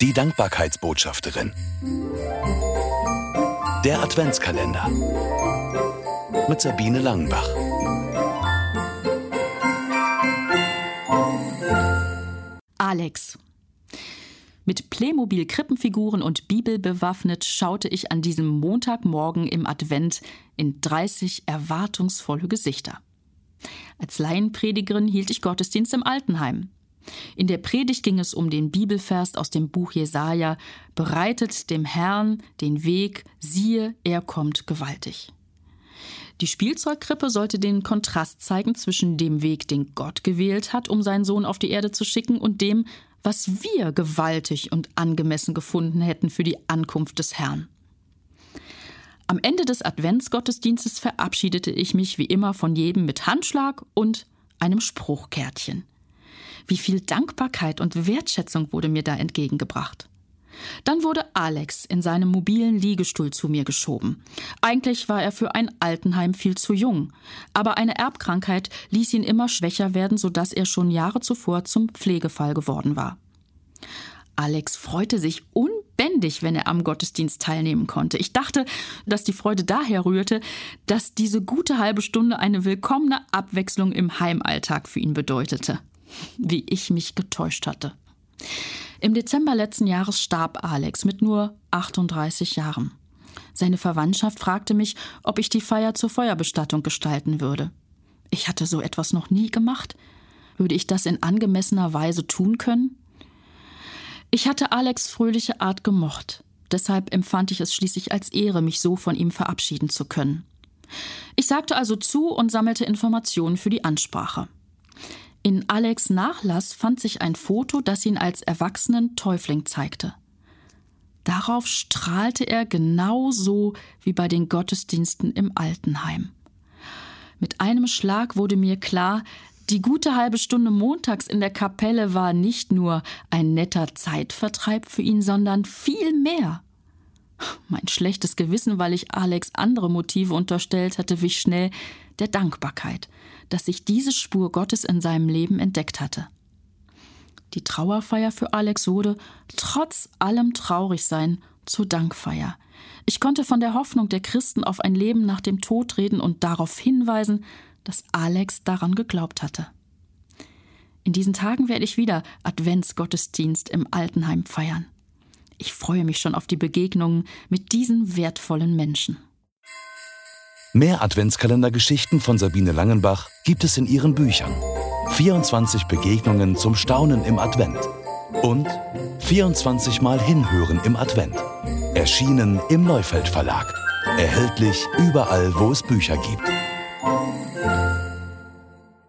Die Dankbarkeitsbotschafterin. Der Adventskalender. Mit Sabine Langenbach. Alex. Mit Playmobil-Krippenfiguren und Bibel bewaffnet schaute ich an diesem Montagmorgen im Advent in 30 erwartungsvolle Gesichter. Als Laienpredigerin hielt ich Gottesdienst im Altenheim. In der Predigt ging es um den Bibelvers aus dem Buch Jesaja: Bereitet dem Herrn den Weg, siehe, er kommt gewaltig. Die Spielzeugkrippe sollte den Kontrast zeigen zwischen dem Weg, den Gott gewählt hat, um seinen Sohn auf die Erde zu schicken, und dem, was wir gewaltig und angemessen gefunden hätten für die Ankunft des Herrn. Am Ende des Adventsgottesdienstes verabschiedete ich mich wie immer von jedem mit Handschlag und einem Spruchkärtchen. Wie viel Dankbarkeit und Wertschätzung wurde mir da entgegengebracht. Dann wurde Alex in seinem mobilen Liegestuhl zu mir geschoben. Eigentlich war er für ein Altenheim viel zu jung, aber eine Erbkrankheit ließ ihn immer schwächer werden, sodass er schon Jahre zuvor zum Pflegefall geworden war. Alex freute sich unbändig, wenn er am Gottesdienst teilnehmen konnte. Ich dachte, dass die Freude daher rührte, dass diese gute halbe Stunde eine willkommene Abwechslung im Heimalltag für ihn bedeutete wie ich mich getäuscht hatte. Im Dezember letzten Jahres starb Alex mit nur 38 Jahren. Seine Verwandtschaft fragte mich, ob ich die Feier zur Feuerbestattung gestalten würde. Ich hatte so etwas noch nie gemacht. Würde ich das in angemessener Weise tun können? Ich hatte Alex fröhliche Art gemocht. Deshalb empfand ich es schließlich als Ehre, mich so von ihm verabschieden zu können. Ich sagte also zu und sammelte Informationen für die Ansprache. In Alex Nachlass fand sich ein Foto, das ihn als erwachsenen Täufling zeigte. Darauf strahlte er genauso wie bei den Gottesdiensten im Altenheim. Mit einem Schlag wurde mir klar, die gute halbe Stunde montags in der Kapelle war nicht nur ein netter Zeitvertreib für ihn, sondern viel mehr. Mein schlechtes Gewissen, weil ich Alex andere Motive unterstellt hatte, wich schnell der Dankbarkeit, dass sich diese Spur Gottes in seinem Leben entdeckt hatte. Die Trauerfeier für Alex wurde, trotz allem Traurigsein, zur Dankfeier. Ich konnte von der Hoffnung der Christen auf ein Leben nach dem Tod reden und darauf hinweisen, dass Alex daran geglaubt hatte. In diesen Tagen werde ich wieder Adventsgottesdienst im Altenheim feiern. Ich freue mich schon auf die Begegnungen mit diesen wertvollen Menschen. Mehr Adventskalendergeschichten von Sabine Langenbach gibt es in ihren Büchern. 24 Begegnungen zum Staunen im Advent und 24 Mal Hinhören im Advent. Erschienen im Neufeld Verlag. Erhältlich überall, wo es Bücher gibt.